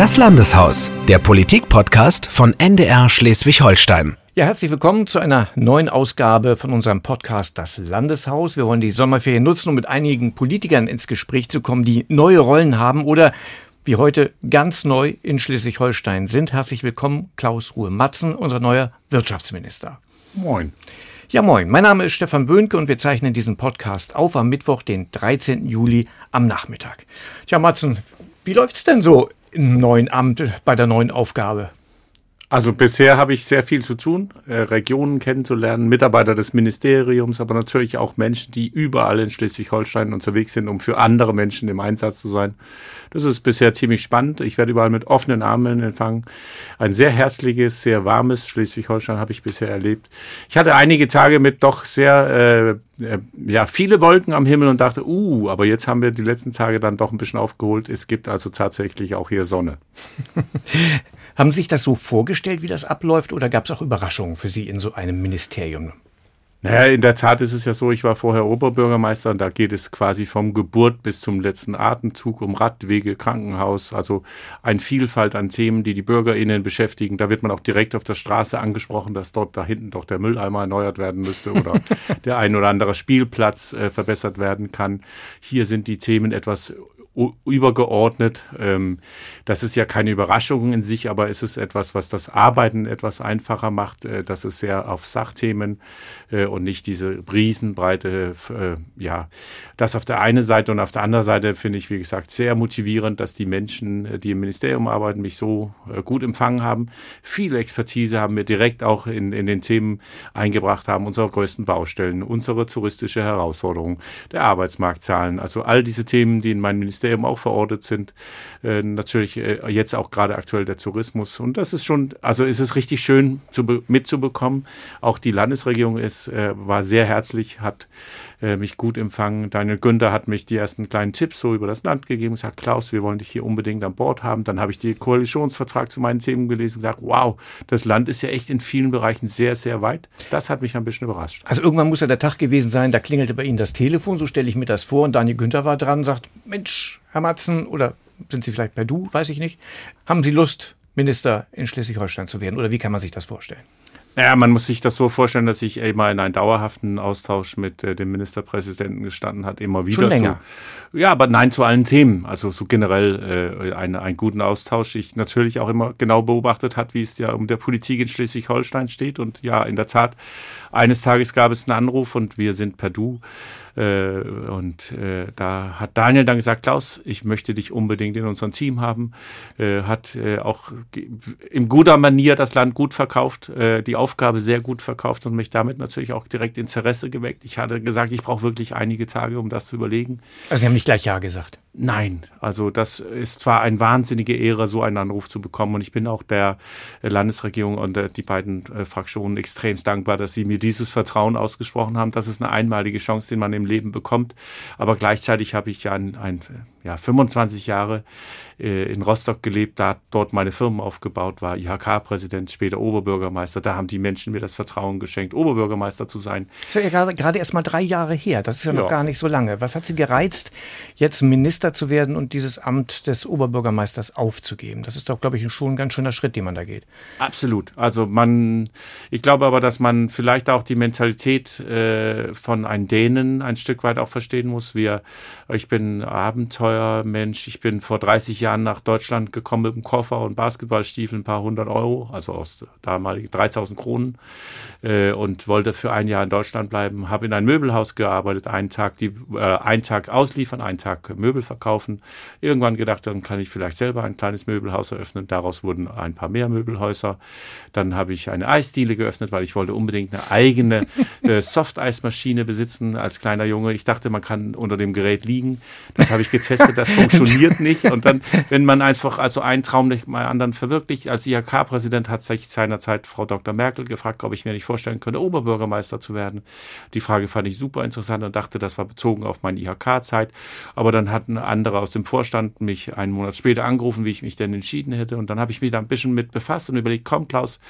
Das Landeshaus, der Politik-Podcast von NDR Schleswig-Holstein. Ja, herzlich willkommen zu einer neuen Ausgabe von unserem Podcast Das Landeshaus. Wir wollen die Sommerferien nutzen, um mit einigen Politikern ins Gespräch zu kommen, die neue Rollen haben oder wie heute ganz neu in Schleswig-Holstein sind. Herzlich willkommen, Klaus Ruhe-Matzen, unser neuer Wirtschaftsminister. Moin. Ja, moin. Mein Name ist Stefan Böhnke und wir zeichnen diesen Podcast auf am Mittwoch, den 13. Juli am Nachmittag. Tja, Matzen, wie läuft's denn so im neuen Amt bei der neuen Aufgabe? Also bisher habe ich sehr viel zu tun, äh, Regionen kennenzulernen, Mitarbeiter des Ministeriums, aber natürlich auch Menschen, die überall in Schleswig-Holstein unterwegs sind, um für andere Menschen im Einsatz zu sein. Das ist bisher ziemlich spannend. Ich werde überall mit offenen Armen empfangen. Ein sehr herzliches, sehr warmes Schleswig-Holstein habe ich bisher erlebt. Ich hatte einige Tage mit doch sehr äh, ja, viele Wolken am Himmel und dachte, uh, aber jetzt haben wir die letzten Tage dann doch ein bisschen aufgeholt. Es gibt also tatsächlich auch hier Sonne. Haben Sie sich das so vorgestellt, wie das abläuft, oder gab es auch Überraschungen für Sie in so einem Ministerium? Naja, in der Tat ist es ja so, ich war vorher Oberbürgermeister und da geht es quasi vom Geburt bis zum letzten Atemzug um Radwege, Krankenhaus, also eine Vielfalt an Themen, die die BürgerInnen beschäftigen. Da wird man auch direkt auf der Straße angesprochen, dass dort da hinten doch der Mülleimer erneuert werden müsste oder der ein oder andere Spielplatz äh, verbessert werden kann. Hier sind die Themen etwas übergeordnet. Ähm, das ist ja keine Überraschung in sich, aber es ist etwas, was das Arbeiten etwas einfacher macht. Äh, das ist sehr auf Sachthemen äh, und nicht diese riesenbreite, äh, ja, das auf der einen Seite und auf der anderen Seite finde ich, wie gesagt, sehr motivierend, dass die Menschen, die im Ministerium arbeiten, mich so gut empfangen haben. Viele Expertise haben wir direkt auch in, in den Themen eingebracht haben, unsere größten Baustellen, unsere touristische Herausforderungen, der Arbeitsmarktzahlen, also all diese Themen, die in meinem Ministerium Ministerium auch verortet sind. Äh, natürlich äh, jetzt auch gerade aktuell der Tourismus. Und das ist schon, also ist es richtig schön zu, mitzubekommen. Auch die Landesregierung ist, äh, war sehr herzlich, hat mich gut empfangen. Daniel Günther hat mich die ersten kleinen Tipps so über das Land gegeben und gesagt, Klaus, wir wollen dich hier unbedingt an Bord haben. Dann habe ich den Koalitionsvertrag zu meinen Themen gelesen und gesagt, wow, das Land ist ja echt in vielen Bereichen sehr, sehr weit. Das hat mich ein bisschen überrascht. Also irgendwann muss ja der Tag gewesen sein, da klingelte bei Ihnen das Telefon, so stelle ich mir das vor. Und Daniel Günther war dran und sagt, Mensch, Herr Matzen, oder sind Sie vielleicht bei Du, weiß ich nicht, haben Sie Lust, Minister in Schleswig-Holstein zu werden? Oder wie kann man sich das vorstellen? Ja, man muss sich das so vorstellen, dass ich immer in einen dauerhaften Austausch mit äh, dem Ministerpräsidenten gestanden hat, immer wieder. Schon länger. Zu, ja, aber nein zu allen Themen. Also so generell äh, einen, einen guten Austausch. Ich natürlich auch immer genau beobachtet hat, wie es ja um der Politik in Schleswig-Holstein steht. Und ja, in der Tat, eines Tages gab es einen Anruf und wir sind per Du. Äh, und äh, da hat Daniel dann gesagt, Klaus, ich möchte dich unbedingt in unserem Team haben. Äh, hat äh, auch in guter Manier das Land gut verkauft, äh, die Aufgabe sehr gut verkauft und mich damit natürlich auch direkt Interesse geweckt. Ich hatte gesagt, ich brauche wirklich einige Tage, um das zu überlegen. Also Sie haben nicht gleich Ja gesagt. Nein, also das ist zwar eine wahnsinnige Ehre, so einen Anruf zu bekommen und ich bin auch der Landesregierung und die beiden Fraktionen extrem dankbar, dass sie mir dieses Vertrauen ausgesprochen haben. Das ist eine einmalige Chance, die man im Leben bekommt. Aber gleichzeitig habe ich ja ein, ein ja, 25 Jahre äh, in Rostock gelebt, da dort meine Firmen aufgebaut, war IHK-Präsident, später Oberbürgermeister. Da haben die Menschen mir das Vertrauen geschenkt, Oberbürgermeister zu sein. Das ist ja gerade, gerade erst mal drei Jahre her. Das ist ja noch ja. gar nicht so lange. Was hat Sie gereizt, jetzt Minister zu werden und dieses Amt des Oberbürgermeisters aufzugeben? Das ist doch, glaube ich, schon ein ganz schöner Schritt, den man da geht. Absolut. Also man, ich glaube aber, dass man vielleicht auch die Mentalität äh, von einem Dänen ein Stück weit auch verstehen muss. Wir, ich bin Abenteuer Mensch. Ich bin vor 30 Jahren nach Deutschland gekommen mit einem Koffer und Basketballstiefeln, ein paar hundert Euro, also aus damaligen 3000 Kronen äh, und wollte für ein Jahr in Deutschland bleiben. Habe in ein Möbelhaus gearbeitet, einen Tag, die, äh, einen Tag ausliefern, einen Tag Möbel verkaufen. Irgendwann gedacht, dann kann ich vielleicht selber ein kleines Möbelhaus eröffnen. Daraus wurden ein paar mehr Möbelhäuser. Dann habe ich eine Eisdiele geöffnet, weil ich wollte unbedingt eine eigene äh, Softeismaschine besitzen als kleiner Junge. Ich dachte, man kann unter dem Gerät liegen. Das habe ich getestet getestet, das funktioniert nicht. Und dann, wenn man einfach also einen Traum nicht mal anderen verwirklicht, als IHK-Präsident hat sich seinerzeit Frau Dr. Merkel gefragt, ob ich mir nicht vorstellen könnte, Oberbürgermeister zu werden. Die Frage fand ich super interessant und dachte, das war bezogen auf meine IHK-Zeit. Aber dann hatten andere aus dem Vorstand mich einen Monat später angerufen, wie ich mich denn entschieden hätte. Und dann habe ich mich da ein bisschen mit befasst und überlegt, komm Klaus,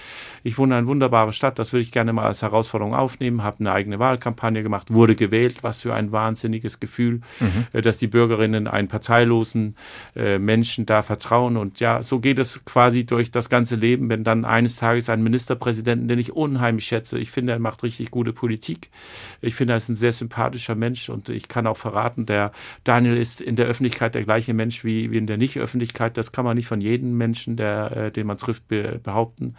ich wohne in einer wunderbaren Stadt, das würde ich gerne mal als Herausforderung aufnehmen, habe eine eigene Wahlkampagne gemacht, wurde gewählt, was für ein wahnsinniges Gefühl, mhm. Äh, dass die Bürgerinnen einen parteilosen äh, Menschen da vertrauen. Und ja, so geht es quasi durch das ganze Leben, wenn dann eines Tages ein Ministerpräsidenten, den ich unheimlich schätze, ich finde, er macht richtig gute Politik. Ich finde, er ist ein sehr sympathischer Mensch und ich kann auch verraten, der Daniel ist in der Öffentlichkeit der gleiche Mensch wie, wie in der Nicht-Öffentlichkeit. Das kann man nicht von jedem Menschen, der, äh, den man trifft, be behaupten.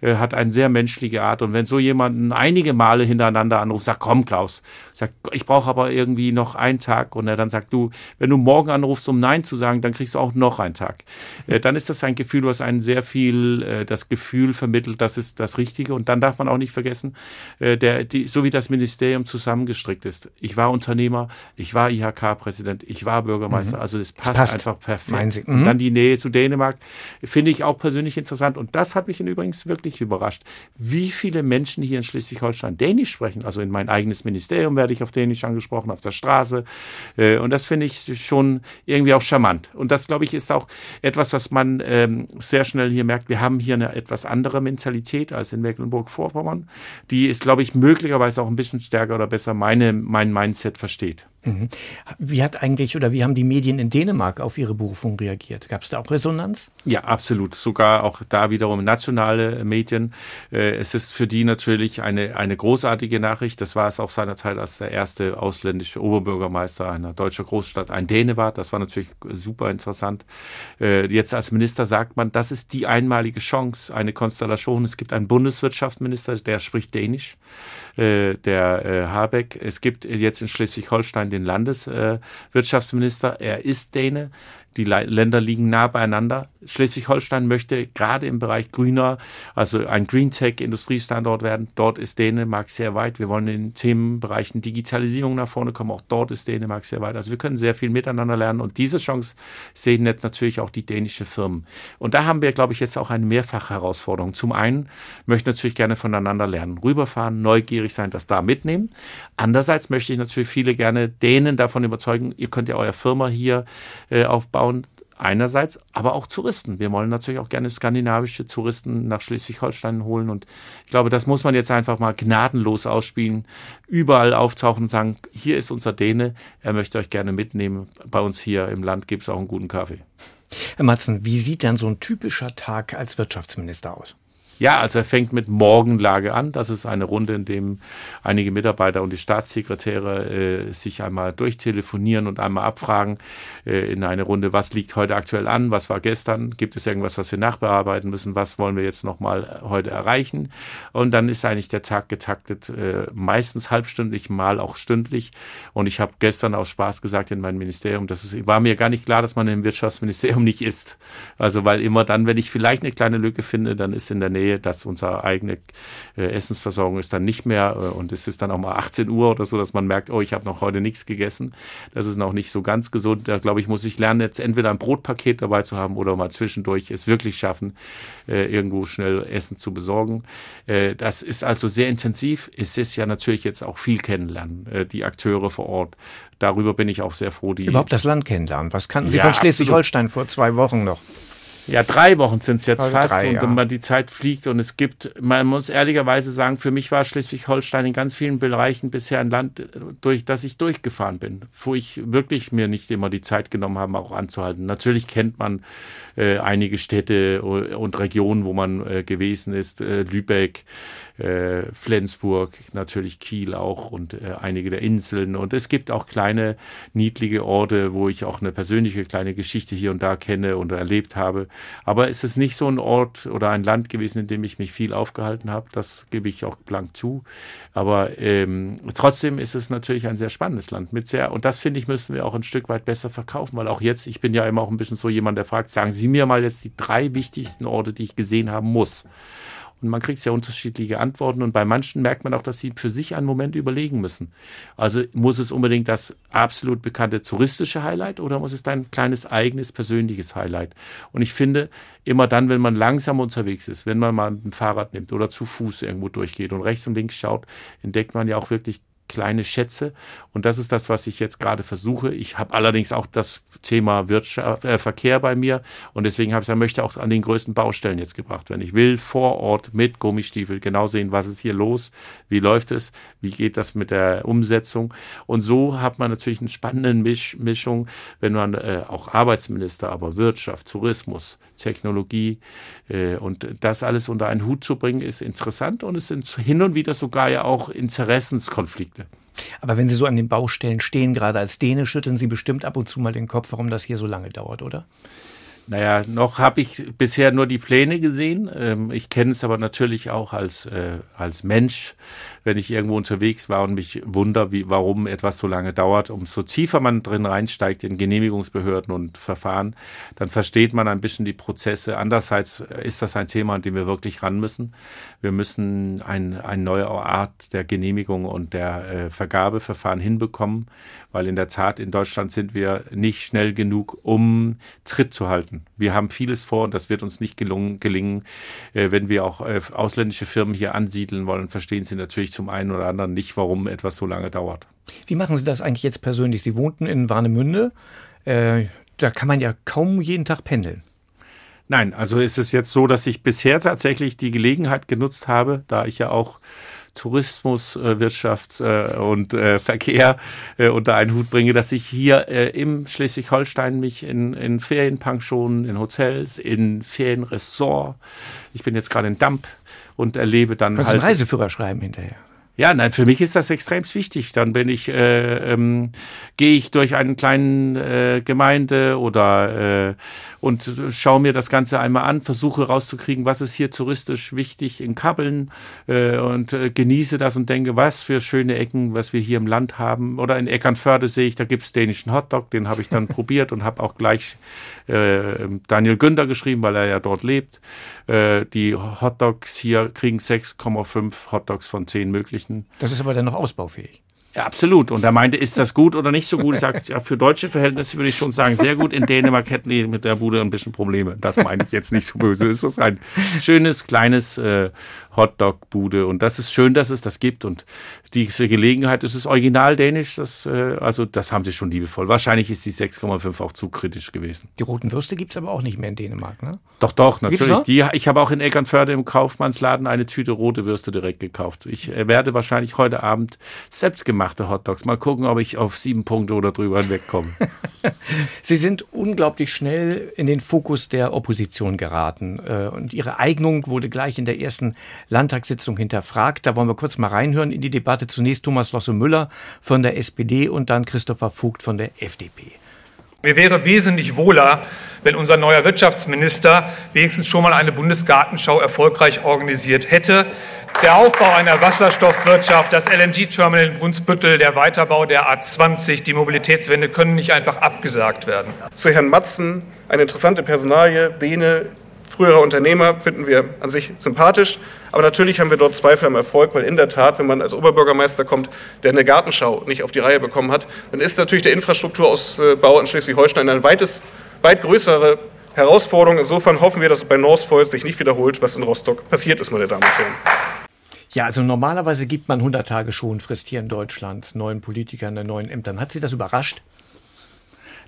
Er hat eine sehr menschliche Art und wenn so jemanden einige Male hintereinander anruft, sagt, komm Klaus, sagt, ich brauche aber irgendwie noch einen Tag und er dann sagt, du, wenn du morgen anrufst, um Nein zu sagen, dann kriegst du auch noch einen Tag. Äh, dann ist das ein Gefühl, was einen sehr viel äh, das Gefühl vermittelt, das ist das Richtige und dann darf man auch nicht vergessen, äh, der, die, so wie das Ministerium zusammengestrickt ist. Ich war Unternehmer, ich war IHK-Präsident, ich war Bürgermeister, mhm. also es passt, passt, einfach perfekt. Mhm. Und dann die Nähe zu Dänemark finde ich auch persönlich interessant und das hat mich übrigens wirklich überrascht, wie viele Menschen hier in Schleswig-Holstein Dänisch sprechen. Also in mein eigenes Ministerium werde ich auf Dänisch angesprochen, auf der Straße und das finde ich schon irgendwie auch charmant. Und das, glaube ich, ist auch etwas, was man ähm, sehr schnell hier merkt. Wir haben hier eine etwas andere Mentalität als in Mecklenburg-Vorpommern. Die ist, glaube ich, möglicherweise auch ein bisschen stärker oder besser meine, mein Mindset versteht. Mhm. Wie hat eigentlich oder wie haben die Medien in Dänemark auf Ihre Berufung reagiert? Gab es da auch Resonanz? Ja, absolut. Sogar auch da wiederum nationale Medien. Äh, es ist für die natürlich eine, eine großartige Nachricht. Das war es auch seinerzeit, als der erste ausländische Oberbürgermeister einer deutschen Großstadt ein Däne war. Das war natürlich super interessant. Äh, jetzt als Minister sagt man, das ist die einmalige Chance, eine Konstellation. Es gibt einen Bundeswirtschaftsminister, der spricht Dänisch, der Habeck. Es gibt jetzt in Schleswig-Holstein den Landeswirtschaftsminister. er ist Däne. Die Länder liegen nah beieinander. Schleswig-Holstein möchte gerade im Bereich grüner, also ein Green Tech Industriestandort werden. Dort ist Dänemark sehr weit. Wir wollen in Themenbereichen Digitalisierung nach vorne kommen. Auch dort ist Dänemark sehr weit. Also wir können sehr viel miteinander lernen. Und diese Chance sehen jetzt natürlich auch die dänischen Firmen. Und da haben wir, glaube ich, jetzt auch eine Mehrfachherausforderung. Zum einen möchte ich natürlich gerne voneinander lernen, rüberfahren, neugierig sein, das da mitnehmen. Andererseits möchte ich natürlich viele gerne Dänen davon überzeugen, ihr könnt ja eure Firma hier äh, aufbauen aufbauen. Einerseits, aber auch Touristen. Wir wollen natürlich auch gerne skandinavische Touristen nach Schleswig-Holstein holen. Und ich glaube, das muss man jetzt einfach mal gnadenlos ausspielen. Überall auftauchen und sagen, hier ist unser Däne, er möchte euch gerne mitnehmen. Bei uns hier im Land gibt es auch einen guten Kaffee. Herr Matzen, wie sieht denn so ein typischer Tag als Wirtschaftsminister aus? Ja, also er fängt mit Morgenlage an. Das ist eine Runde, in dem einige Mitarbeiter und die Staatssekretäre äh, sich einmal durchtelefonieren und einmal abfragen äh, in eine Runde, was liegt heute aktuell an, was war gestern, gibt es irgendwas, was wir nachbearbeiten müssen, was wollen wir jetzt nochmal heute erreichen. Und dann ist eigentlich der Tag getaktet, äh, meistens halbstündlich, mal auch stündlich. Und ich habe gestern aus Spaß gesagt in meinem Ministerium, das ist, war mir gar nicht klar, dass man im Wirtschaftsministerium nicht ist. Also weil immer dann, wenn ich vielleicht eine kleine Lücke finde, dann ist in der Nähe Nähe, dass unsere eigene äh, Essensversorgung ist dann nicht mehr äh, und es ist dann auch mal 18 Uhr oder so, dass man merkt, oh, ich habe noch heute nichts gegessen. Das ist noch nicht so ganz gesund. Da glaube ich, muss ich lernen, jetzt entweder ein Brotpaket dabei zu haben oder mal zwischendurch es wirklich schaffen, äh, irgendwo schnell Essen zu besorgen. Äh, das ist also sehr intensiv. Es ist ja natürlich jetzt auch viel kennenlernen, äh, die Akteure vor Ort. Darüber bin ich auch sehr froh. Die Überhaupt das Land kennenlernen. Was kannten Sie ja, von Schleswig-Holstein vor zwei Wochen noch? Ja, drei Wochen sind es jetzt also fast drei, und ja. die Zeit fliegt und es gibt, man muss ehrlicherweise sagen, für mich war Schleswig-Holstein in ganz vielen Bereichen bisher ein Land, durch das ich durchgefahren bin, wo ich wirklich mir nicht immer die Zeit genommen habe, auch anzuhalten. Natürlich kennt man äh, einige Städte und Regionen, wo man äh, gewesen ist, äh, Lübeck, äh, Flensburg, natürlich Kiel auch und äh, einige der Inseln. Und es gibt auch kleine, niedliche Orte, wo ich auch eine persönliche kleine Geschichte hier und da kenne und erlebt habe. Aber es ist nicht so ein Ort oder ein Land gewesen, in dem ich mich viel aufgehalten habe. Das gebe ich auch blank zu. Aber ähm, trotzdem ist es natürlich ein sehr spannendes Land mit sehr, und das finde ich, müssen wir auch ein Stück weit besser verkaufen, weil auch jetzt, ich bin ja immer auch ein bisschen so jemand, der fragt, sagen Sie mir mal jetzt die drei wichtigsten Orte, die ich gesehen haben muss. Und man kriegt ja unterschiedliche Antworten und bei manchen merkt man auch, dass sie für sich einen Moment überlegen müssen. Also muss es unbedingt das absolut bekannte touristische Highlight oder muss es dein kleines eigenes persönliches Highlight? Und ich finde, immer dann, wenn man langsam unterwegs ist, wenn man mal ein Fahrrad nimmt oder zu Fuß irgendwo durchgeht und rechts und links schaut, entdeckt man ja auch wirklich kleine Schätze. Und das ist das, was ich jetzt gerade versuche. Ich habe allerdings auch das Thema Wirtschaft, äh, Verkehr bei mir und deswegen habe ich gesagt, möchte auch an den größten Baustellen jetzt gebracht werden. Ich will vor Ort mit Gummistiefel genau sehen, was ist hier los, wie läuft es, wie geht das mit der Umsetzung. Und so hat man natürlich eine spannende Misch Mischung, wenn man äh, auch Arbeitsminister, aber Wirtschaft, Tourismus, Technologie äh, und das alles unter einen Hut zu bringen, ist interessant und es sind hin und wieder sogar ja auch Interessenskonflikte. Aber wenn Sie so an den Baustellen stehen, gerade als Däne, schütteln Sie bestimmt ab und zu mal den Kopf, warum das hier so lange dauert, oder? Naja, noch habe ich bisher nur die Pläne gesehen. Ähm, ich kenne es aber natürlich auch als, äh, als Mensch, wenn ich irgendwo unterwegs war und mich wunder, wie, warum etwas so lange dauert. Umso tiefer man drin reinsteigt in Genehmigungsbehörden und Verfahren, dann versteht man ein bisschen die Prozesse. Andererseits ist das ein Thema, an dem wir wirklich ran müssen. Wir müssen ein, eine neue Art der Genehmigung und der äh, Vergabeverfahren hinbekommen, weil in der Tat in Deutschland sind wir nicht schnell genug, um Tritt zu halten werden. Wir haben vieles vor und das wird uns nicht gelungen, gelingen. Äh, wenn wir auch äh, ausländische Firmen hier ansiedeln wollen, verstehen sie natürlich zum einen oder anderen nicht, warum etwas so lange dauert. Wie machen Sie das eigentlich jetzt persönlich? Sie wohnten in Warnemünde. Äh, da kann man ja kaum jeden Tag pendeln. Nein, also ist es jetzt so, dass ich bisher tatsächlich die Gelegenheit genutzt habe, da ich ja auch Tourismus, äh, Wirtschaft äh, und äh, Verkehr äh, unter einen Hut bringe, dass ich hier äh, im Schleswig-Holstein mich in, in Ferienpensionen, in Hotels, in Ferienressort, ich bin jetzt gerade in Damp und erlebe dann Kannst halt... einen Reiseführer schreiben hinterher. Ja, nein, für mich ist das extrem wichtig. Dann bin ich, äh, ähm, gehe ich durch einen kleinen äh, Gemeinde oder äh, und schaue mir das Ganze einmal an, versuche rauszukriegen, was ist hier touristisch wichtig in Kabbeln äh, und äh, genieße das und denke, was für schöne Ecken, was wir hier im Land haben. Oder in Eckernförde sehe ich, da gibt's dänischen Hotdog, den habe ich dann probiert und habe auch gleich äh, Daniel Günther geschrieben, weil er ja dort lebt. Äh, die Hotdogs hier kriegen 6,5 Hotdogs von 10 möglichen. Das ist aber dann noch ausbaufähig. Ja, absolut. Und er meinte, ist das gut oder nicht so gut? Ich sage, ja, für deutsche Verhältnisse würde ich schon sagen, sehr gut. In Dänemark hätten die mit der Bude ein bisschen Probleme. Das meine ich jetzt nicht so böse. Es ist ein schönes, kleines äh, Hotdog-Bude. Und das ist schön, dass es das gibt. Und diese Gelegenheit, es ist original dänisch, das, äh, also das haben sie schon liebevoll. Wahrscheinlich ist die 6,5 auch zu kritisch gewesen. Die roten Würste gibt es aber auch nicht mehr in Dänemark, ne? Doch, doch, natürlich. Die, ich habe auch in Eckernförde im Kaufmannsladen eine Tüte rote Würste direkt gekauft. Ich äh, werde wahrscheinlich heute Abend selbstgemachte Hotdogs. Mal gucken, ob ich auf sieben Punkte oder drüber hinwegkomme. sie sind unglaublich schnell in den Fokus der Opposition geraten. Äh, und ihre Eignung wurde gleich in der ersten Landtagssitzung hinterfragt. Da wollen wir kurz mal reinhören in die Debatte. Zunächst Thomas Losse-Müller von der SPD und dann Christopher Vogt von der FDP. Mir wäre wesentlich wohler, wenn unser neuer Wirtschaftsminister wenigstens schon mal eine Bundesgartenschau erfolgreich organisiert hätte. Der Aufbau einer Wasserstoffwirtschaft, das LNG-Terminal in Brunsbüttel, der Weiterbau der A20, die Mobilitätswende können nicht einfach abgesagt werden. Zu Herrn Matzen, eine interessante Personalie, Bene, früherer Unternehmer, finden wir an sich sympathisch. Aber natürlich haben wir dort Zweifel am Erfolg, weil in der Tat, wenn man als Oberbürgermeister kommt, der eine Gartenschau nicht auf die Reihe bekommen hat, dann ist natürlich der Infrastrukturausbau in Schleswig-Holstein eine weites, weit größere Herausforderung. Insofern hoffen wir, dass es bei Northvolt sich nicht wiederholt, was in Rostock passiert ist, meine Damen und Herren. Ja, also normalerweise gibt man 100 Tage Schonfrist hier in Deutschland neuen Politikern neuen Ämtern. Hat Sie das überrascht?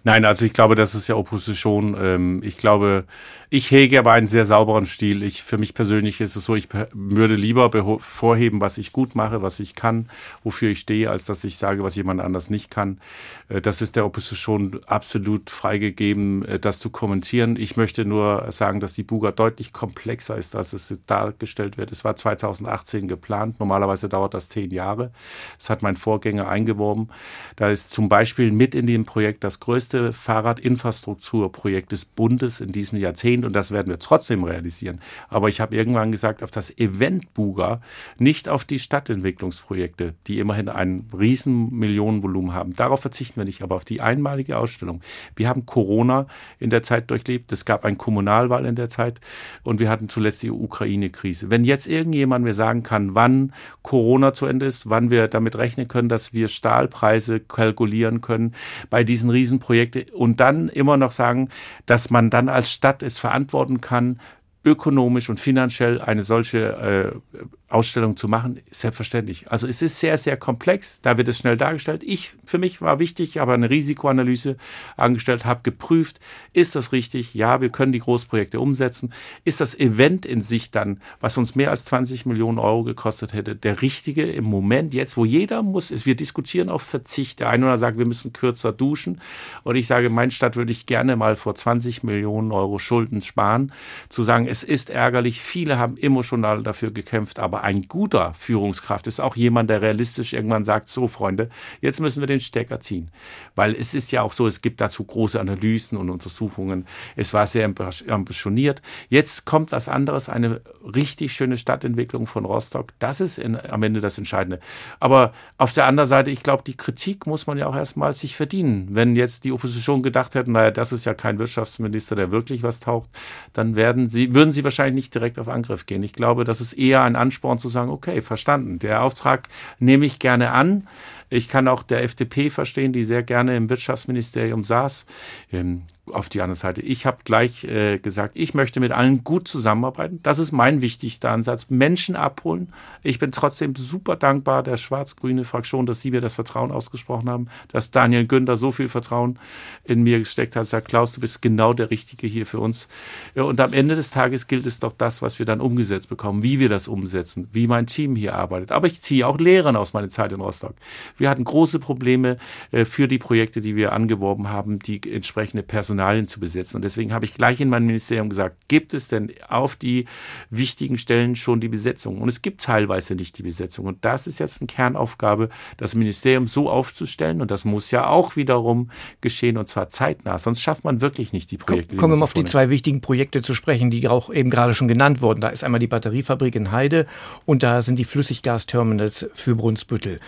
Nein, also ich glaube, das ist ja Opposition. Ähm, ich glaube, ich hege aber einen sehr sauberen Stil. Ich, für mich persönlich ist es so, ich würde lieber vorheben, was ich gut mache, was ich kann, wofür ich stehe, als dass ich sage, was jemand anders nicht kann. Äh, das ist der Opposition absolut freigegeben, äh, das zu kommentieren. Ich möchte nur sagen, dass die Buga deutlich komplexer ist, als es dargestellt wird. Es war 2018 geplant. Normalerweise dauert das zehn Jahre. Das hat mein Vorgänger eingeworben. Da ist zum Beispiel mit in dem Projekt das größte Fahrradinfrastrukturprojekt des Bundes in diesem Jahrzehnt Jahrzehnt und das werden wir trotzdem realisieren. Aber ich habe irgendwann gesagt, auf das Event Buga, nicht auf die Stadtentwicklungsprojekte, die immerhin ein riesen Millionenvolumen haben. Darauf verzichten wir nicht, aber auf die einmalige Ausstellung. Wir haben Corona in der Zeit durchlebt, es gab ein Kommunalwahl in der Zeit und wir hatten zuletzt die Ukraine-Krise. Wenn jetzt irgendjemand mir sagen kann, wann Corona zu Ende ist, wann wir damit rechnen können, dass wir Stahlpreise kalkulieren können bei diesen Riesenprojekten und dann immer noch sagen, dass man dann als Stadt es verantworten kann, ökonomisch und finanziell eine solche äh, Ausstellung zu machen, selbstverständlich. Also es ist sehr, sehr komplex, da wird es schnell dargestellt. Ich, für mich war wichtig, ich habe eine Risikoanalyse angestellt, habe geprüft, ist das richtig? Ja, wir können die Großprojekte umsetzen. Ist das Event in sich dann, was uns mehr als 20 Millionen Euro gekostet hätte, der richtige im Moment jetzt, wo jeder muss, ist, wir diskutieren auf Verzicht. Der eine oder sagt, wir müssen kürzer duschen. Und ich sage, mein Stadt würde ich gerne mal vor 20 Millionen Euro Schulden sparen, zu sagen, es ist ärgerlich, viele haben emotional dafür gekämpft, aber aber ein guter Führungskraft ist auch jemand, der realistisch irgendwann sagt, so Freunde, jetzt müssen wir den Stecker ziehen. Weil es ist ja auch so, es gibt dazu große Analysen und Untersuchungen. Es war sehr ambitioniert. Jetzt kommt was anderes, eine richtig schöne Stadtentwicklung von Rostock. Das ist in, am Ende das Entscheidende. Aber auf der anderen Seite, ich glaube, die Kritik muss man ja auch erstmal sich verdienen. Wenn jetzt die Opposition gedacht hätte, naja, das ist ja kein Wirtschaftsminister, der wirklich was taucht, dann werden sie, würden sie wahrscheinlich nicht direkt auf Angriff gehen. Ich glaube, das ist eher ein Anspruch, Ansporn zu sagen, okay, verstanden, der Auftrag nehme ich gerne an. Ich kann auch der FDP verstehen, die sehr gerne im Wirtschaftsministerium saß. Ähm, auf die andere Seite. Ich habe gleich äh, gesagt, ich möchte mit allen gut zusammenarbeiten. Das ist mein wichtigster Ansatz. Menschen abholen. Ich bin trotzdem super dankbar der schwarz-grüne Fraktion, dass Sie mir das Vertrauen ausgesprochen haben, dass Daniel Günther so viel Vertrauen in mir gesteckt hat. Sagt, Klaus, du bist genau der Richtige hier für uns. Und am Ende des Tages gilt es doch das, was wir dann umgesetzt bekommen, wie wir das umsetzen, wie mein Team hier arbeitet. Aber ich ziehe auch Lehren aus meiner Zeit in Rostock. Wir hatten große Probleme äh, für die Projekte, die wir angeworben haben, die entsprechende Personal Personalien zu besetzen. Und deswegen habe ich gleich in meinem Ministerium gesagt, gibt es denn auf die wichtigen Stellen schon die Besetzung? Und es gibt teilweise nicht die Besetzung. Und das ist jetzt eine Kernaufgabe, das Ministerium so aufzustellen. Und das muss ja auch wiederum geschehen und zwar zeitnah. Sonst schafft man wirklich nicht die Projekte. Kommen wir mal auf die zwei wichtigen Projekte zu sprechen, die auch eben gerade schon genannt wurden. Da ist einmal die Batteriefabrik in Heide und da sind die Flüssiggasterminals für Brunsbüttel.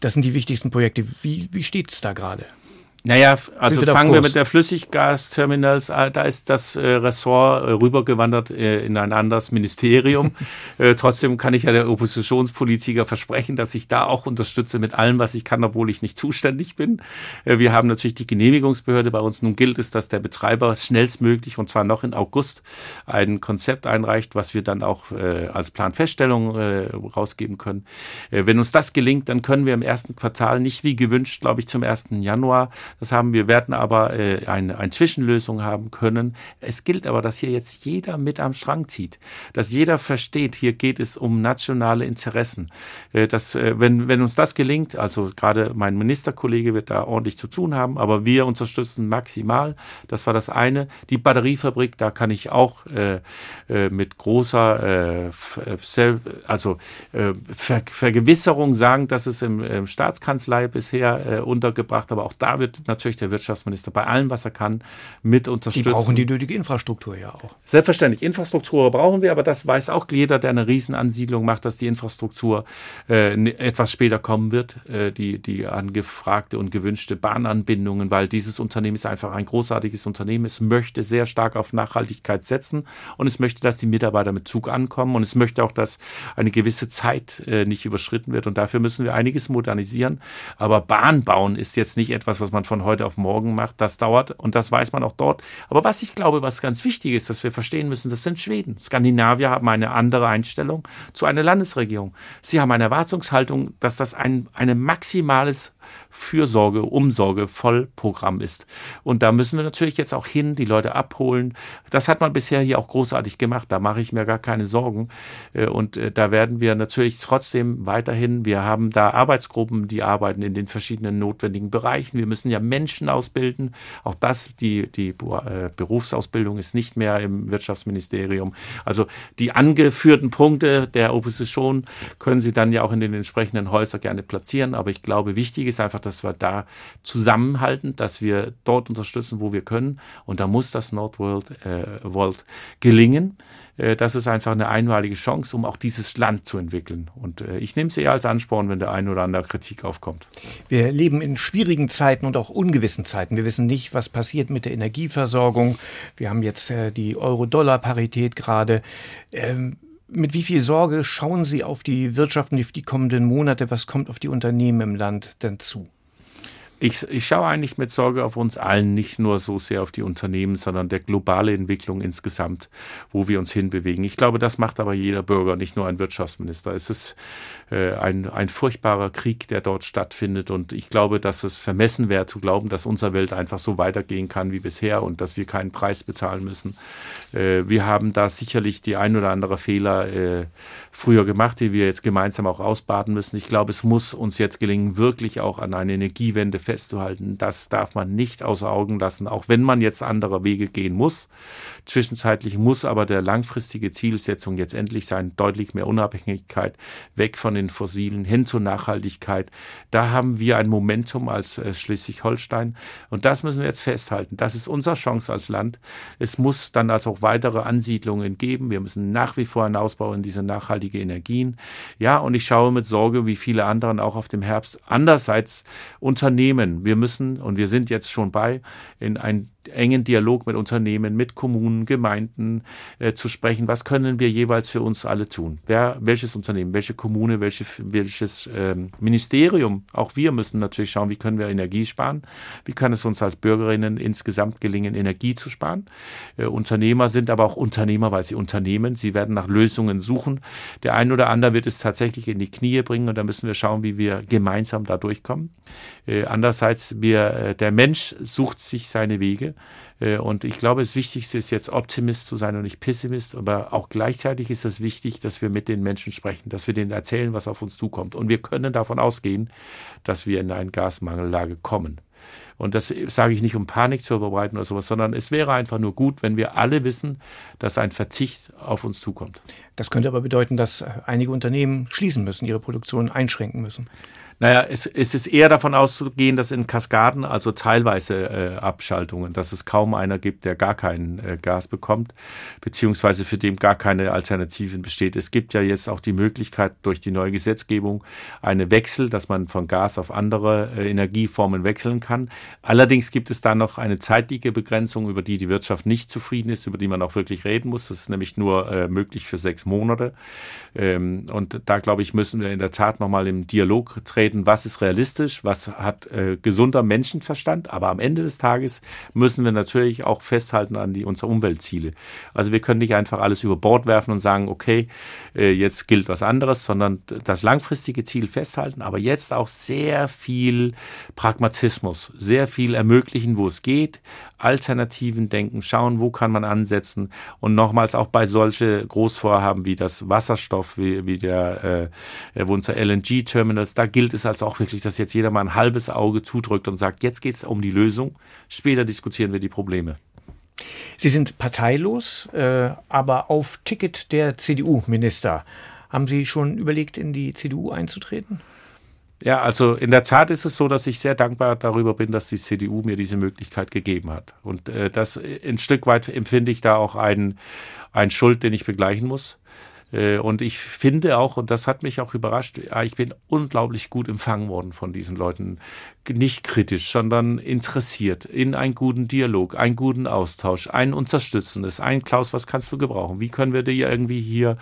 Das sind die wichtigsten Projekte. Wie, wie steht es da gerade? Naja, also fangen wir mit der Flüssiggasterminals an. Da ist das äh, Ressort äh, rübergewandert äh, in ein anderes Ministerium. äh, trotzdem kann ich ja der Oppositionspolitiker versprechen, dass ich da auch unterstütze mit allem, was ich kann, obwohl ich nicht zuständig bin. Äh, wir haben natürlich die Genehmigungsbehörde bei uns. Nun gilt es, dass der Betreiber schnellstmöglich und zwar noch in August ein Konzept einreicht, was wir dann auch äh, als Planfeststellung rausgeben können. Wenn uns das gelingt, dann können wir im ersten Quartal nicht wie gewünscht, glaube ich, zum 1. Januar das haben wir, werden aber äh, eine, eine Zwischenlösung haben können. Es gilt aber, dass hier jetzt jeder mit am Strang zieht, dass jeder versteht, hier geht es um nationale Interessen. Äh, dass, äh, wenn, wenn uns das gelingt, also gerade mein Ministerkollege wird da ordentlich zu tun haben, aber wir unterstützen maximal. Das war das eine. Die Batteriefabrik, da kann ich auch äh, äh, mit großer äh, also äh, Ver Vergewisserung sagen, dass es im, im Staatskanzlei bisher äh, untergebracht, aber auch da wird natürlich der Wirtschaftsminister bei allem, was er kann, mit unterstützen. Die brauchen die nötige Infrastruktur ja auch. Selbstverständlich. Infrastruktur brauchen wir, aber das weiß auch jeder, der eine Riesenansiedlung macht, dass die Infrastruktur äh, etwas später kommen wird, äh, die, die angefragte und gewünschte Bahnanbindungen, weil dieses Unternehmen ist einfach ein großartiges Unternehmen. Es möchte sehr stark auf Nachhaltigkeit setzen und es möchte, dass die Mitarbeiter mit Zug ankommen und es möchte auch, dass eine gewisse Zeit äh, nicht überschritten wird und dafür müssen wir einiges modernisieren. Aber Bahn bauen ist jetzt nicht etwas, was man von von heute auf morgen macht. Das dauert und das weiß man auch dort. Aber was ich glaube, was ganz wichtig ist, dass wir verstehen müssen, das sind Schweden. Skandinavier haben eine andere Einstellung zu einer Landesregierung. Sie haben eine Erwartungshaltung, dass das ein eine maximales Fürsorge, Umsorge, Vollprogramm ist. Und da müssen wir natürlich jetzt auch hin, die Leute abholen. Das hat man bisher hier auch großartig gemacht. Da mache ich mir gar keine Sorgen. Äh, und äh, da werden wir natürlich trotzdem weiterhin, wir haben da Arbeitsgruppen, die arbeiten in den verschiedenen notwendigen Bereichen. Wir müssen ja Menschen ausbilden. Auch das, die, die äh, Berufsausbildung ist nicht mehr im Wirtschaftsministerium. Also die angeführten Punkte der Opposition können Sie dann ja auch in den entsprechenden Häusern gerne platzieren. Aber ich glaube, wichtig ist, ist einfach, dass wir da zusammenhalten, dass wir dort unterstützen, wo wir können. Und da muss das Nordworld äh, World gelingen. Äh, das ist einfach eine einmalige Chance, um auch dieses Land zu entwickeln. Und äh, ich nehme es eher als Ansporn, wenn der ein oder andere Kritik aufkommt. Wir leben in schwierigen Zeiten und auch ungewissen Zeiten. Wir wissen nicht, was passiert mit der Energieversorgung. Wir haben jetzt äh, die Euro-Dollar-Parität gerade. Ähm, mit wie viel Sorge schauen Sie auf die Wirtschaft und auf die kommenden Monate? Was kommt auf die Unternehmen im Land denn zu? Ich, ich schaue eigentlich mit Sorge auf uns allen, nicht nur so sehr auf die Unternehmen, sondern der globale Entwicklung insgesamt, wo wir uns hinbewegen. Ich glaube, das macht aber jeder Bürger, nicht nur ein Wirtschaftsminister. Es ist äh, ein, ein furchtbarer Krieg, der dort stattfindet. Und ich glaube, dass es vermessen wäre zu glauben, dass unsere Welt einfach so weitergehen kann wie bisher und dass wir keinen Preis bezahlen müssen. Äh, wir haben da sicherlich die ein oder andere Fehler äh, früher gemacht, die wir jetzt gemeinsam auch ausbaden müssen. Ich glaube, es muss uns jetzt gelingen, wirklich auch an eine Energiewende festzuhalten. Das darf man nicht außer Augen lassen, auch wenn man jetzt andere Wege gehen muss. Zwischenzeitlich muss aber der langfristige Zielsetzung jetzt endlich sein, deutlich mehr Unabhängigkeit, weg von den Fossilen hin zur Nachhaltigkeit. Da haben wir ein Momentum als äh, Schleswig-Holstein und das müssen wir jetzt festhalten. Das ist unsere Chance als Land. Es muss dann also auch weitere Ansiedlungen geben. Wir müssen nach wie vor einen Ausbau in diese nachhaltige Energien. Ja, und ich schaue mit Sorge, wie viele anderen auch auf dem Herbst andererseits Unternehmen. Wir müssen, und wir sind jetzt schon bei, in ein engen Dialog mit Unternehmen, mit Kommunen, Gemeinden äh, zu sprechen. Was können wir jeweils für uns alle tun? Wer, welches Unternehmen, welche Kommune, welche, welches ähm, Ministerium? Auch wir müssen natürlich schauen, wie können wir Energie sparen? Wie kann es uns als Bürgerinnen insgesamt gelingen, Energie zu sparen? Äh, Unternehmer sind aber auch Unternehmer, weil sie Unternehmen. Sie werden nach Lösungen suchen. Der ein oder andere wird es tatsächlich in die Knie bringen und da müssen wir schauen, wie wir gemeinsam da durchkommen. Äh, andererseits, wir, äh, der Mensch sucht sich seine Wege. Äh, und ich glaube, das Wichtigste ist jetzt Optimist zu sein und nicht Pessimist. Aber auch gleichzeitig ist es wichtig, dass wir mit den Menschen sprechen, dass wir denen erzählen, was auf uns zukommt. Und wir können davon ausgehen, dass wir in eine Gasmangellage kommen. Und das sage ich nicht, um Panik zu verbreiten oder sowas, sondern es wäre einfach nur gut, wenn wir alle wissen, dass ein Verzicht auf uns zukommt. Das könnte aber bedeuten, dass einige Unternehmen schließen müssen, ihre Produktion einschränken müssen. Naja, es, es ist eher davon auszugehen, dass in Kaskaden, also teilweise äh, Abschaltungen, dass es kaum einer gibt, der gar kein äh, Gas bekommt, beziehungsweise für den gar keine Alternativen besteht. Es gibt ja jetzt auch die Möglichkeit durch die neue Gesetzgebung eine Wechsel, dass man von Gas auf andere äh, Energieformen wechseln kann. Allerdings gibt es da noch eine zeitliche Begrenzung, über die die Wirtschaft nicht zufrieden ist, über die man auch wirklich reden muss. Das ist nämlich nur äh, möglich für sechs Monate. Ähm, und da, glaube ich, müssen wir in der Tat nochmal im Dialog treten was ist realistisch, was hat äh, gesunder Menschenverstand. Aber am Ende des Tages müssen wir natürlich auch festhalten an die unsere Umweltziele. Also wir können nicht einfach alles über Bord werfen und sagen, okay, äh, jetzt gilt was anderes, sondern das langfristige Ziel festhalten, aber jetzt auch sehr viel Pragmatismus, sehr viel ermöglichen, wo es geht, Alternativen denken, schauen, wo kann man ansetzen und nochmals auch bei solche Großvorhaben wie das Wasserstoff, wie, wie der, äh, unser LNG-Terminals, da gilt es also auch wirklich, dass jetzt jeder mal ein halbes Auge zudrückt und sagt, jetzt geht es um die Lösung, später diskutieren wir die Probleme. Sie sind parteilos, äh, aber auf Ticket der CDU-Minister. Haben Sie schon überlegt, in die CDU einzutreten? Ja, also in der Tat ist es so, dass ich sehr dankbar darüber bin, dass die CDU mir diese Möglichkeit gegeben hat. Und äh, das ein Stück weit empfinde ich da auch einen, einen Schuld, den ich begleichen muss. Äh, und ich finde auch, und das hat mich auch überrascht, ich bin unglaublich gut empfangen worden von diesen Leuten. Nicht kritisch, sondern interessiert in einen guten Dialog, einen guten Austausch, ein unterstützendes, ein Klaus, was kannst du gebrauchen? Wie können wir dir irgendwie hier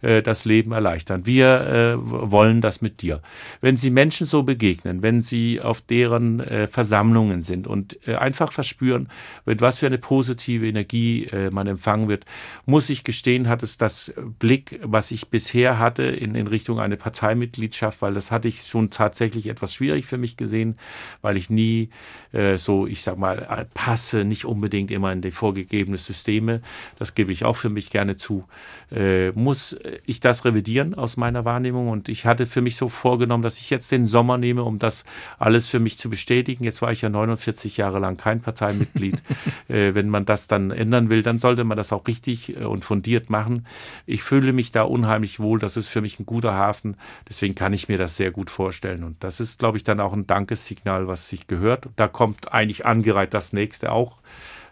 äh, das Leben erleichtern? Wir äh, wollen das mit dir. Wenn Sie Menschen so begegnen, wenn Sie auf deren äh, Versammlungen sind und äh, einfach verspüren, mit was für eine positive Energie äh, man empfangen wird, muss ich gestehen, hat es das Blick was ich bisher hatte in, in Richtung eine Parteimitgliedschaft, weil das hatte ich schon tatsächlich etwas schwierig für mich gesehen, weil ich nie äh, so, ich sag mal, passe nicht unbedingt immer in die vorgegebenen Systeme. Das gebe ich auch für mich gerne zu. Äh, muss ich das revidieren aus meiner Wahrnehmung? Und ich hatte für mich so vorgenommen, dass ich jetzt den Sommer nehme, um das alles für mich zu bestätigen. Jetzt war ich ja 49 Jahre lang kein Parteimitglied. äh, wenn man das dann ändern will, dann sollte man das auch richtig äh, und fundiert machen. Ich fühle mich mich da unheimlich wohl. Das ist für mich ein guter Hafen. Deswegen kann ich mir das sehr gut vorstellen. Und das ist, glaube ich, dann auch ein Dankessignal, was sich gehört. Da kommt eigentlich angereiht das nächste auch.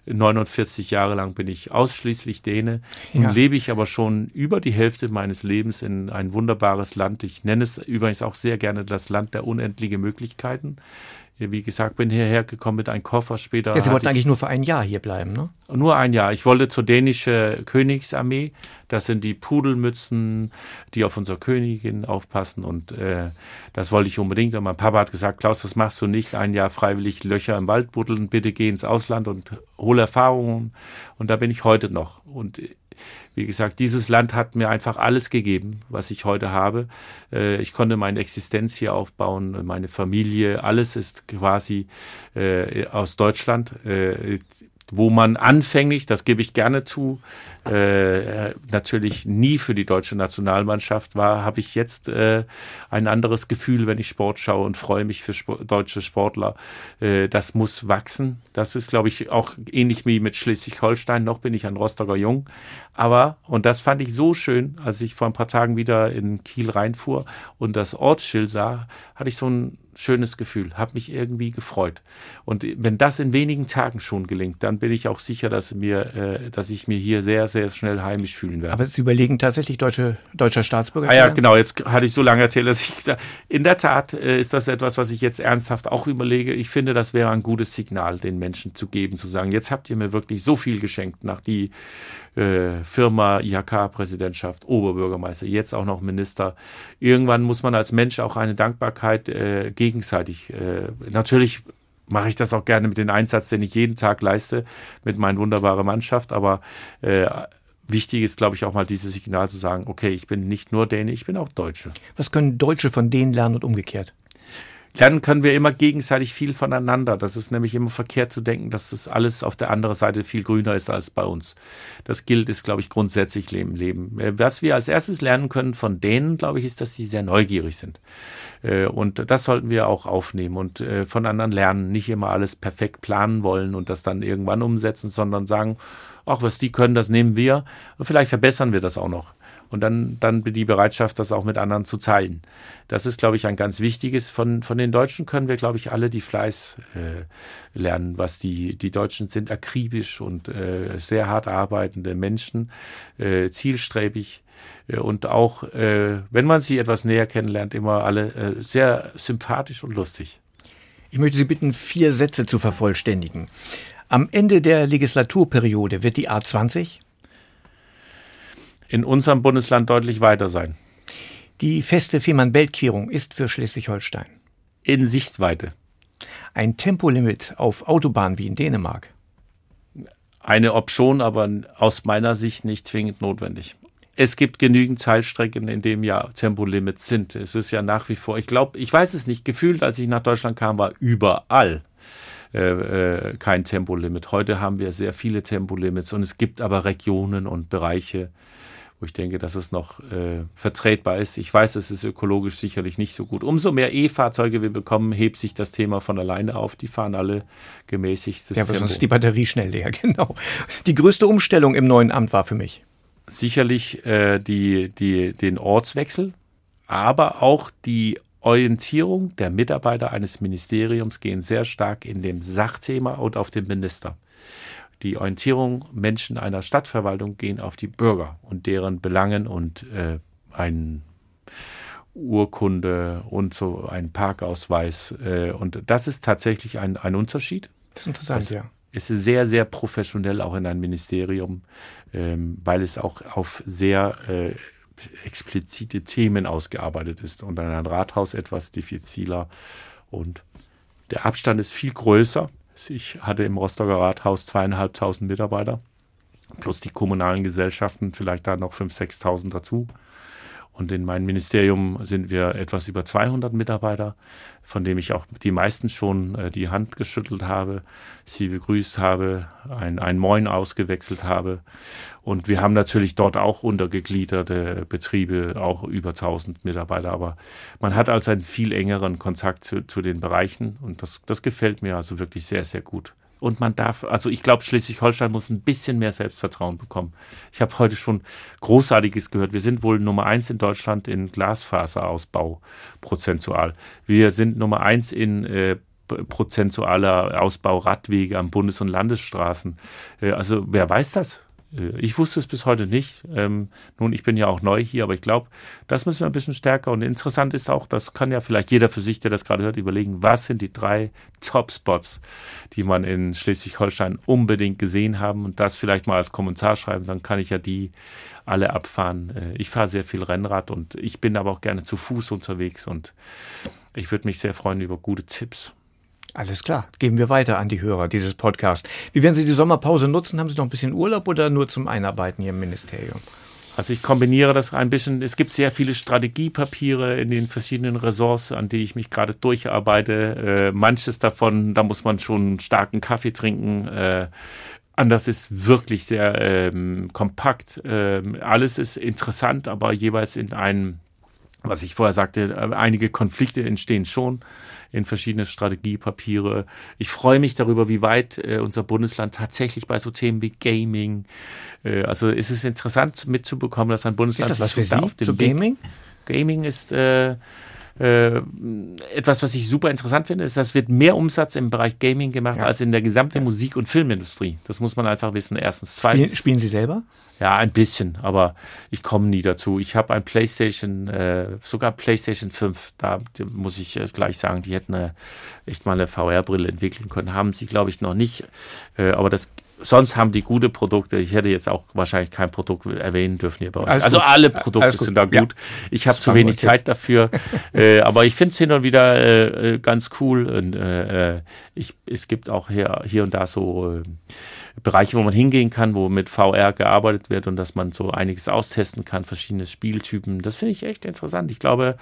49 Jahre lang bin ich ausschließlich Däne. Nun ja. lebe ich aber schon über die Hälfte meines Lebens in ein wunderbares Land. Ich nenne es übrigens auch sehr gerne das Land der unendlichen Möglichkeiten. Wie gesagt, bin hierher gekommen mit einem Koffer später. Ja, Sie wollten eigentlich nur für ein Jahr hier bleiben, ne? Nur ein Jahr. Ich wollte zur dänischen Königsarmee. Das sind die Pudelmützen, die auf unsere Königin aufpassen. Und äh, das wollte ich unbedingt. Und mein Papa hat gesagt, Klaus, das machst du nicht. Ein Jahr freiwillig Löcher im Wald buddeln. Bitte geh ins Ausland und hol Erfahrungen. Und da bin ich heute noch. Und wie gesagt, dieses Land hat mir einfach alles gegeben, was ich heute habe. Äh, ich konnte meine Existenz hier aufbauen, meine Familie, alles ist quasi äh, aus Deutschland. Wo man anfänglich, das gebe ich gerne zu, äh, natürlich nie für die deutsche Nationalmannschaft war, habe ich jetzt äh, ein anderes Gefühl, wenn ich Sport schaue und freue mich für Sport, deutsche Sportler. Äh, das muss wachsen. Das ist, glaube ich, auch ähnlich wie mit Schleswig-Holstein. Noch bin ich ein Rostocker Jung. Aber, und das fand ich so schön, als ich vor ein paar Tagen wieder in Kiel reinfuhr und das Ortsschild sah, hatte ich so ein schönes Gefühl, habe mich irgendwie gefreut. Und wenn das in wenigen Tagen schon gelingt, dann bin ich auch sicher, dass mir, äh, dass ich mir hier sehr, sehr schnell heimisch fühlen werde. Aber Sie überlegen tatsächlich deutsche, deutscher Staatsbürger? Ah ja, genau. Jetzt hatte ich so lange erzählt, dass ich in der Tat äh, ist das etwas, was ich jetzt ernsthaft auch überlege. Ich finde, das wäre ein gutes Signal, den Menschen zu geben, zu sagen, jetzt habt ihr mir wirklich so viel geschenkt nach die äh, Firma, IHK-Präsidentschaft, Oberbürgermeister, jetzt auch noch Minister. Irgendwann muss man als Mensch auch eine Dankbarkeit äh, gegenseitig. Äh, natürlich mache ich das auch gerne mit dem Einsatz, den ich jeden Tag leiste, mit meiner wunderbaren Mannschaft, aber äh, wichtig ist, glaube ich, auch mal dieses Signal zu sagen, okay, ich bin nicht nur Däne, ich bin auch Deutsche. Was können Deutsche von denen lernen und umgekehrt? Lernen können wir immer gegenseitig viel voneinander. Das ist nämlich immer verkehrt zu denken, dass das alles auf der anderen Seite viel grüner ist als bei uns. Das gilt, ist, glaube ich, grundsätzlich im Leben. Äh, was wir als erstes lernen können von denen, glaube ich, ist, dass sie sehr neugierig sind. Äh, und das sollten wir auch aufnehmen und äh, von anderen lernen. Nicht immer alles perfekt planen wollen und das dann irgendwann umsetzen, sondern sagen, ach, was die können, das nehmen wir. Und vielleicht verbessern wir das auch noch und dann, dann die Bereitschaft, das auch mit anderen zu teilen. Das ist, glaube ich, ein ganz wichtiges. Von, von den Deutschen können wir, glaube ich, alle die Fleiß äh, lernen, was die, die Deutschen sind akribisch und äh, sehr hart arbeitende Menschen, äh, zielstrebig äh, und auch, äh, wenn man sie etwas näher kennenlernt, immer alle äh, sehr sympathisch und lustig. Ich möchte Sie bitten, vier Sätze zu vervollständigen. Am Ende der Legislaturperiode wird die A20 in unserem Bundesland deutlich weiter sein. Die feste Fehmarn-Belt-Querung ist für Schleswig-Holstein. In Sichtweite. Ein Tempolimit auf Autobahnen wie in Dänemark. Eine Option, aber aus meiner Sicht nicht zwingend notwendig. Es gibt genügend Teilstrecken, in dem ja Tempolimits sind. Es ist ja nach wie vor, ich glaube, ich weiß es nicht, gefühlt, als ich nach Deutschland kam, war überall äh, äh, kein Tempolimit. Heute haben wir sehr viele Tempolimits und es gibt aber Regionen und Bereiche, wo ich denke, dass es noch äh, vertretbar ist. Ich weiß, es ist ökologisch sicherlich nicht so gut. Umso mehr E-Fahrzeuge wir bekommen, hebt sich das Thema von alleine auf. Die fahren alle gemäßigtes Ja, sonst ist die Batterie schnell leer, genau. Die größte Umstellung im neuen Amt war für mich? Sicherlich äh, die, die, den Ortswechsel, aber auch die Orientierung der Mitarbeiter eines Ministeriums gehen sehr stark in dem Sachthema und auf den Minister die Orientierung Menschen einer Stadtverwaltung gehen auf die Bürger und deren Belangen und äh, ein Urkunde und so ein Parkausweis. Äh, und das ist tatsächlich ein, ein Unterschied. Das ist interessant, das ja. Ist sehr, sehr professionell auch in einem Ministerium, ähm, weil es auch auf sehr äh, explizite Themen ausgearbeitet ist und in einem Rathaus etwas diffiziler und der Abstand ist viel größer ich hatte im Rostocker Rathaus zweieinhalbtausend Mitarbeiter, plus die kommunalen Gesellschaften, vielleicht da noch 5.000, 6.000 dazu. Und in meinem Ministerium sind wir etwas über 200 Mitarbeiter, von dem ich auch die meisten schon äh, die Hand geschüttelt habe, sie begrüßt habe, ein, ein Moin ausgewechselt habe. Und wir haben natürlich dort auch untergegliederte Betriebe, auch über 1000 Mitarbeiter. Aber man hat also einen viel engeren Kontakt zu, zu den Bereichen und das, das gefällt mir also wirklich sehr, sehr gut und man darf, also ich glaube, Schleswig-Holstein muss ein bisschen mehr Selbstvertrauen bekommen. Ich habe heute schon Großartiges gehört. Wir sind wohl Nummer eins in Deutschland in Glasfaserausbau prozentual. Wir sind Nummer eins in äh, prozentualer Ausbau Radwege an Bundes- und Landesstraßen. Äh, also wer weiß das? Äh, ich wusste es bis heute nicht. Ähm, nun, ich bin ja auch neu hier, aber ich glaube, das müssen wir ein bisschen stärker. Und interessant ist auch, das kann ja vielleicht jeder für sich, der das gerade hört, überlegen, was sind die drei Top-Spots, die man in Schleswig-Holstein unbedingt gesehen haben und das vielleicht mal als Kommentar schreiben. Dann kann ich ja die alle abfahren. Äh, ich fahre sehr viel Rennrad und ich bin aber auch gerne zu Fuß unterwegs und ich würde mich sehr freuen über gute Tipps. Alles klar, geben wir weiter an die Hörer dieses Podcasts. Wie werden Sie die Sommerpause nutzen? Haben Sie noch ein bisschen Urlaub oder nur zum Einarbeiten hier im Ministerium? Also ich kombiniere das ein bisschen. Es gibt sehr viele Strategiepapiere in den verschiedenen Ressorts, an die ich mich gerade durcharbeite. Äh, manches davon, da muss man schon starken Kaffee trinken. Äh, anders ist wirklich sehr ähm, kompakt. Ähm, alles ist interessant, aber jeweils in einem, was ich vorher sagte, äh, einige Konflikte entstehen schon in verschiedene Strategiepapiere. Ich freue mich darüber, wie weit äh, unser Bundesland tatsächlich bei so Themen wie Gaming, äh, also ist es interessant mitzubekommen, dass ein Bundesland ist das was für Sie? auf dem so Gaming? Gaming ist äh, äh, etwas, was ich super interessant finde, ist, dass wird mehr Umsatz im Bereich Gaming gemacht ja. als in der gesamten ja. Musik- und Filmindustrie. Das muss man einfach wissen. Erstens. Zweitens. Spielen, spielen Sie selber? Ja, ein bisschen, aber ich komme nie dazu. Ich habe ein PlayStation, äh, sogar PlayStation 5, da muss ich äh, gleich sagen, die hätten eine, echt mal eine VR-Brille entwickeln können. Haben sie, glaube ich, noch nicht. Äh, aber das sonst haben die gute Produkte. Ich hätte jetzt auch wahrscheinlich kein Produkt erwähnen dürfen hier bei euch. also gut. alle Produkte sind da gut. Ja. Ich habe zu wenig Zeit dafür. äh, aber ich finde es hin und wieder äh, äh, ganz cool. Und, äh, äh, ich, es gibt auch hier, hier und da so äh, Bereiche, wo man hingehen kann, wo mit VR gearbeitet wird und dass man so einiges austesten kann, verschiedene Spieltypen. Das finde ich echt interessant. Ich glaube,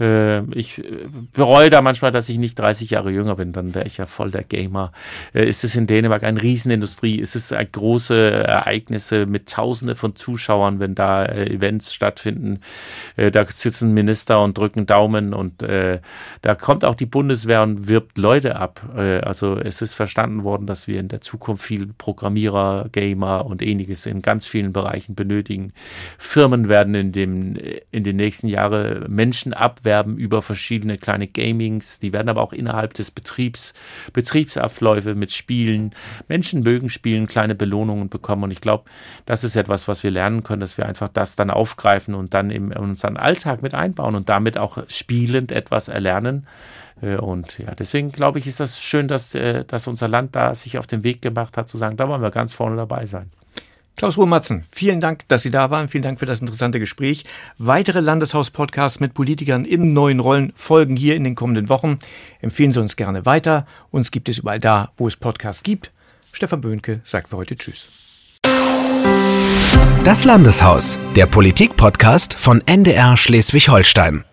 äh, ich äh, bereue da manchmal, dass ich nicht 30 Jahre jünger bin, dann wäre ich ja voll der Gamer. Äh, ist es in Dänemark eine Riesenindustrie? Ist es äh, große Ereignisse mit Tausende von Zuschauern, wenn da äh, Events stattfinden? Äh, da sitzen Minister und drücken Daumen und da kommt auch die Bundeswehr und wirbt Leute ab. also es ist verstanden worden, dass wir in der Zukunft viel Pro Programmierer, Gamer und ähnliches in ganz vielen Bereichen benötigen. Firmen werden in, dem, in den nächsten Jahren Menschen abwerben über verschiedene kleine Gamings. Die werden aber auch innerhalb des Betriebs, Betriebsabläufe mit Spielen. Menschen mögen spielen, kleine Belohnungen bekommen. Und ich glaube, das ist etwas, was wir lernen können, dass wir einfach das dann aufgreifen und dann in unseren Alltag mit einbauen und damit auch spielend etwas erlernen. Äh, und ja, deswegen glaube ich, ist das schön, dass, äh, dass unser Land da sich auf den Weg gemacht hat, zu sagen, da wollen wir ganz vorne dabei sein. Klaus Ruhr-Matzen, vielen Dank, dass Sie da waren. Vielen Dank für das interessante Gespräch. Weitere Landeshaus-Podcasts mit Politikern in neuen Rollen folgen hier in den kommenden Wochen. Empfehlen Sie uns gerne weiter. Uns gibt es überall da, wo es Podcasts gibt. Stefan Böhnke sagt für heute Tschüss. Das Landeshaus, der Politik-Podcast von NDR Schleswig-Holstein.